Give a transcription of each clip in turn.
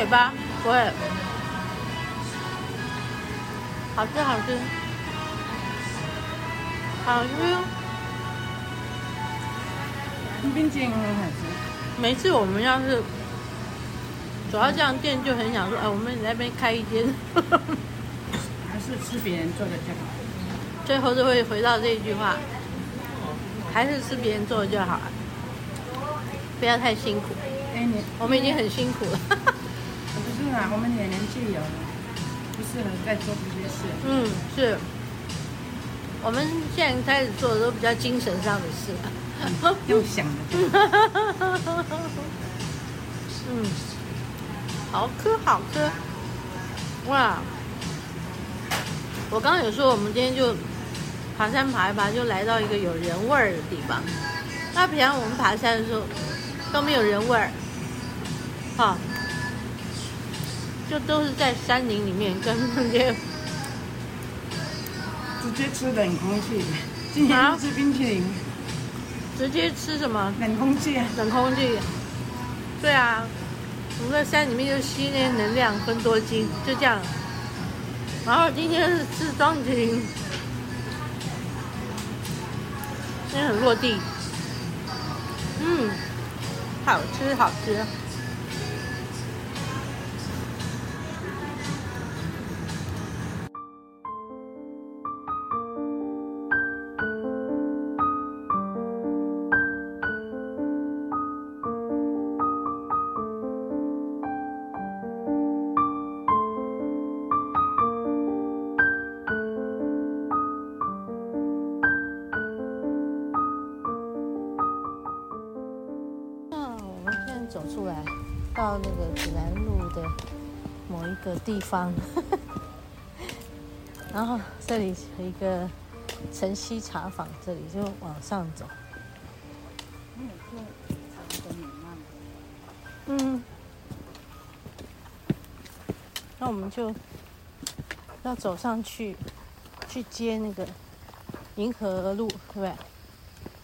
尾巴，不会。好吃，好吃，好吃。冰淇淋很好吃。每次我们要是走到这样店，就很想说，哎，我们那边开一间。还是吃别人做的就好。最后就会回到这一句话，还是吃别人做的就好，不要太辛苦。哎，你我们已经很辛苦了。啊，我们也年纪有了，不适合再做这些事。嗯，是。我们现在开始做的都比较精神上的事了。又想了。嗯，好吃好吃，哇！我刚刚有说，我们今天就爬山爬一爬，就来到一个有人味儿的地方。那平常我们爬山的时候都没有人味儿，哈，就都是在山林里面跟那些直接吃冷空气。今天吃冰淇淋。直接吃什么？冷空气啊！冷空气。对啊，我们在山里面就吸那些能量，分多精，就这样。然后今天是吃冰淇淋，今天很落地。嗯，好吃好吃。到那个指南路的某一个地方，然后这里有一个晨曦茶坊，这里就往上走。嗯，那我们就要走上去，去接那个银河路，对不对？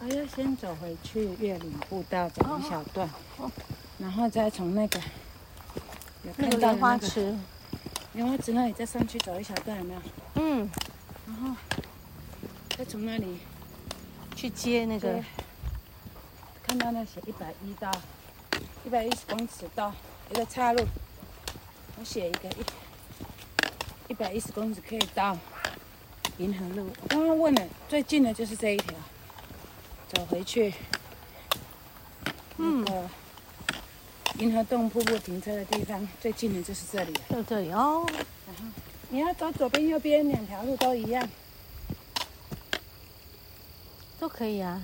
还要先走回去月岭步道走一小段。哦哦然后再从那个有看到莲花池，莲花池那里再上去走一小段，有没有？嗯。然后再从那里去接那个，看到那写一百一到一百一十公尺到一个岔路，我写一个一一百一十公尺可以到银河路。我刚刚问了，最近的就是这一条，走回去。嗯。银河洞瀑布停车的地方最近的就是这里，就这里哦。然后你要走左边、右边两条路都一样，都可以啊。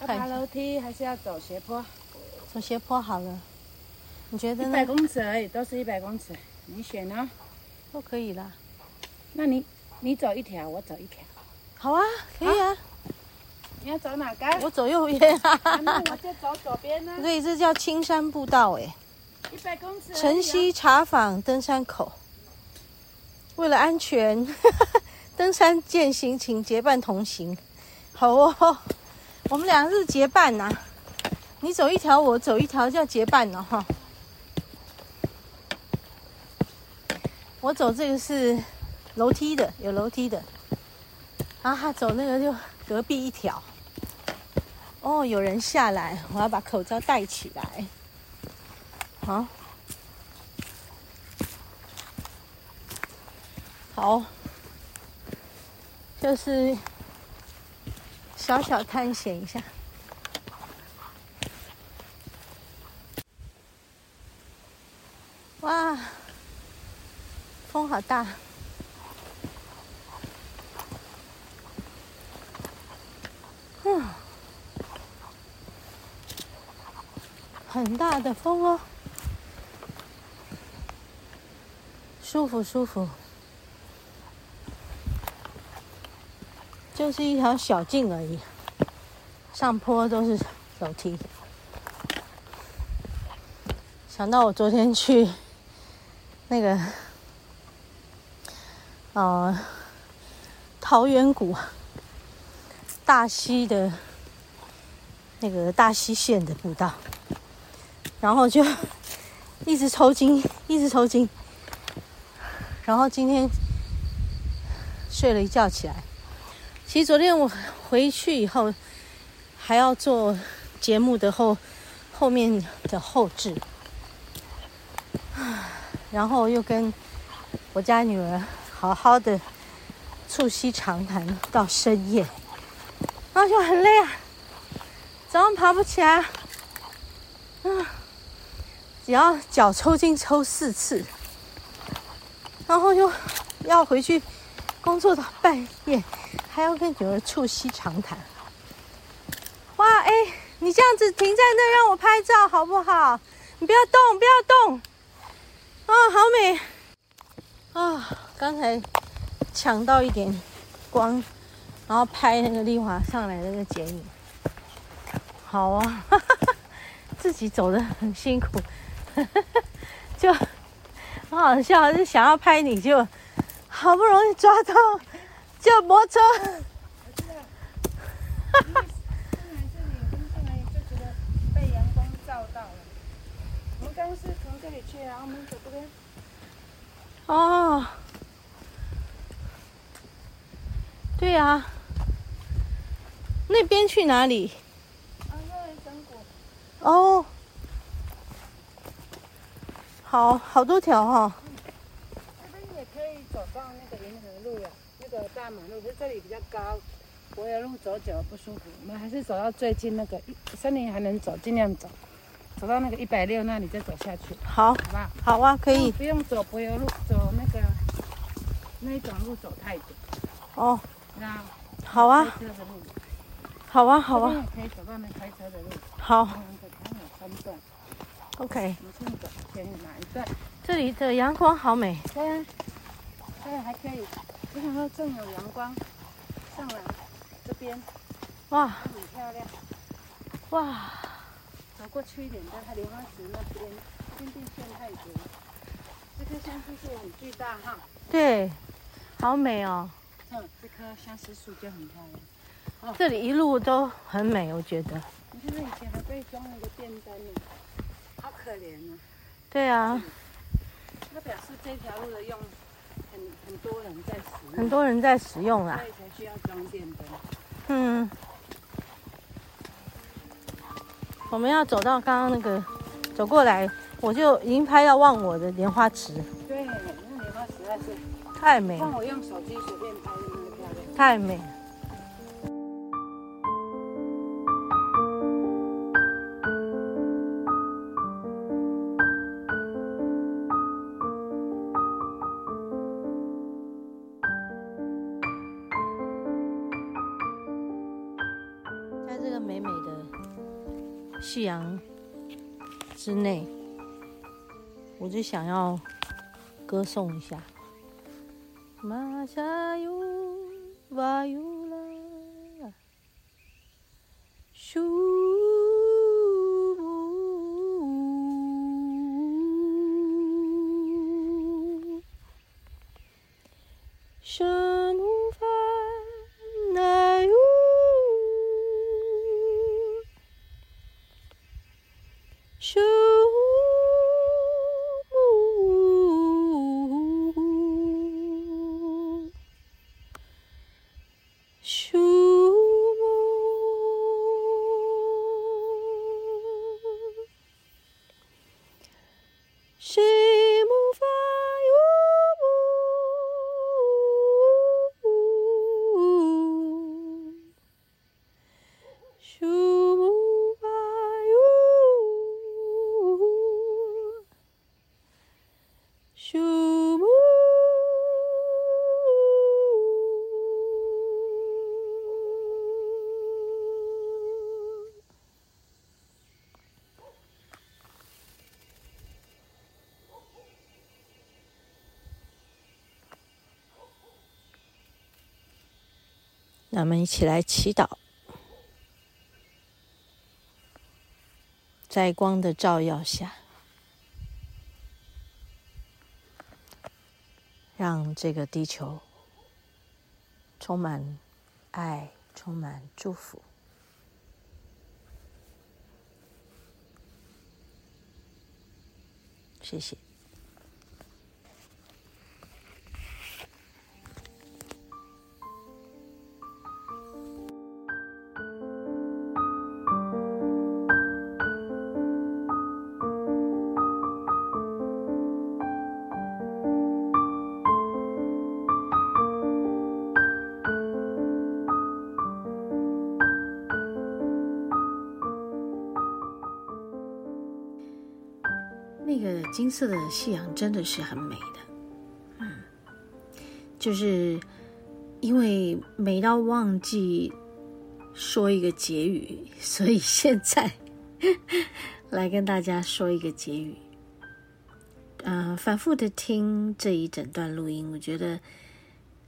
要爬楼梯还是要走斜坡？走斜坡好了。你觉得呢？一百公尺而已，都是一百公尺，你选呢？都可以啦。那你你走一条，我走一条。好啊，可以啊。你要走哪个？我走右边。那我就走左边呢。所以这叫青山步道哎。一百公尺。晨曦茶坊登山口。为了安全，登山健行，请结伴同行。好哦，我们俩是结伴呐。你走一条，我走一条，叫结伴了哈。我走这个是楼梯的，有楼梯的。然后他走那个就隔壁一条。哦，有人下来，我要把口罩戴起来。好，好，就是小小探险一下。哇，风好大。嗯。很大的风哦，舒服舒服，就是一条小径而已，上坡都是楼梯。想到我昨天去 那个，呃，桃源谷大溪的那个大溪线的步道。然后就一直抽筋，一直抽筋。然后今天睡了一觉起来，其实昨天我回去以后还要做节目的后后面的后制，然后又跟我家女儿好好的促膝长谈到深夜，然后就很累啊，早上爬不起来，啊，只要脚抽筋抽四次。然后又要回去工作到半夜，还要跟女儿促膝长谈。哇，哎，你这样子停在那让我拍照好不好？你不要动，不要动。啊，好美。啊，刚才抢到一点光，然后拍那个丽华上来的那个剪影。好啊，自己走得很辛苦，就。很好笑，就想要拍你就，好不容易抓到，就摩托车。哈哈。这里就觉得被阳光照到了。我们刚是从这里去，然后我们走这边。哦。对呀。那边去哪里？啊，那里整果。哦。好好多条哈、哦，这边也可以走到那个银河路呀，那个大马路，可是这里比较高，柏油路走久了不舒服。我们还是走到最近那个森林还能走，尽量走，走到那个一百六那里再走下去。好，好吧，好啊，可以。不用走柏油路，走那个那一种路走太久。哦，那好啊，好啊，好啊，可以走到那开车的路。好。嗯 OK？这里的阳光好美。对，对，还可以。我想说正有阳光上来这边，哇，很漂亮。哇，走过去一点，在它莲花池那边，天地线太多。这棵相思树很巨大哈。对，好美哦。嗯，这棵相思树就很漂亮。这里一路都很美，我觉得。你看，那以前还被装了一个电灯呢。可怜呢，对啊，那表示这条路的用很很多人在使用，很多人在使用啊，所以才需要装电灯。嗯，我们要走到刚刚那个走过来，我就已经拍到忘我的莲花池。对，那莲花实在是太美。看我用手机随便拍的那个漂亮。太美。夕阳之内，我就想要歌颂一下。马下有哇有那我们一起来祈祷，在光的照耀下，让这个地球充满爱，充满祝福。谢谢。金色的夕阳真的是很美的，嗯，就是因为美到忘记说一个结语，所以现在来跟大家说一个结语。嗯、反复的听这一整段录音，我觉得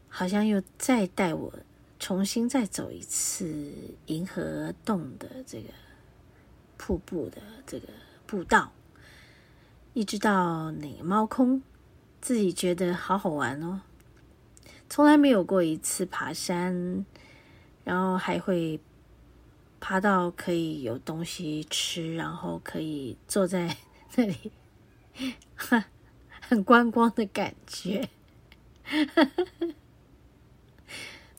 好像又再带我重新再走一次银河洞的这个瀑布的这个步道。一直到那个猫空，自己觉得好好玩哦。从来没有过一次爬山，然后还会爬到可以有东西吃，然后可以坐在 那里，很观光的感觉。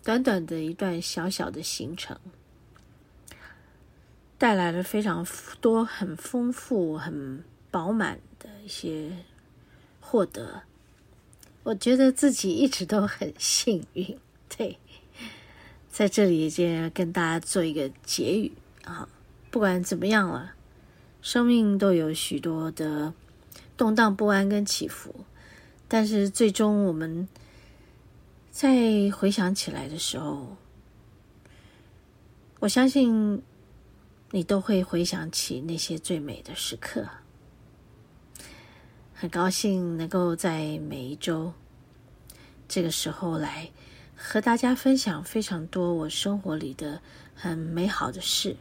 短短的一段小小的行程，带来了非常多、很丰富、很饱满的。一些获得，我觉得自己一直都很幸运。对，在这里先跟大家做一个结语啊，不管怎么样了，生命都有许多的动荡不安跟起伏，但是最终我们在回想起来的时候，我相信你都会回想起那些最美的时刻。很高兴能够在每一周这个时候来和大家分享非常多我生活里的很美好的事。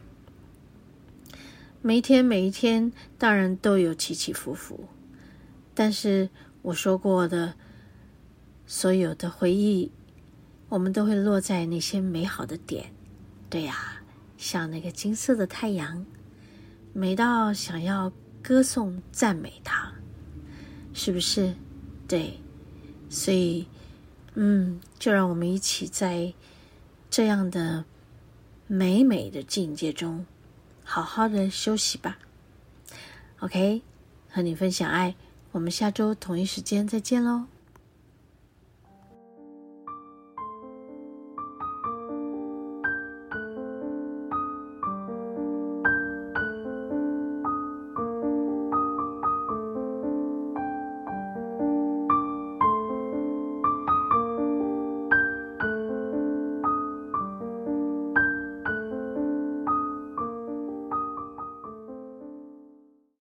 每一天每一天当然都有起起伏伏，但是我说过的所有的回忆，我们都会落在那些美好的点。对呀，像那个金色的太阳，美到想要歌颂赞美它。是不是？对，所以，嗯，就让我们一起在这样的美美的境界中，好好的休息吧。OK，和你分享爱，我们下周同一时间再见喽。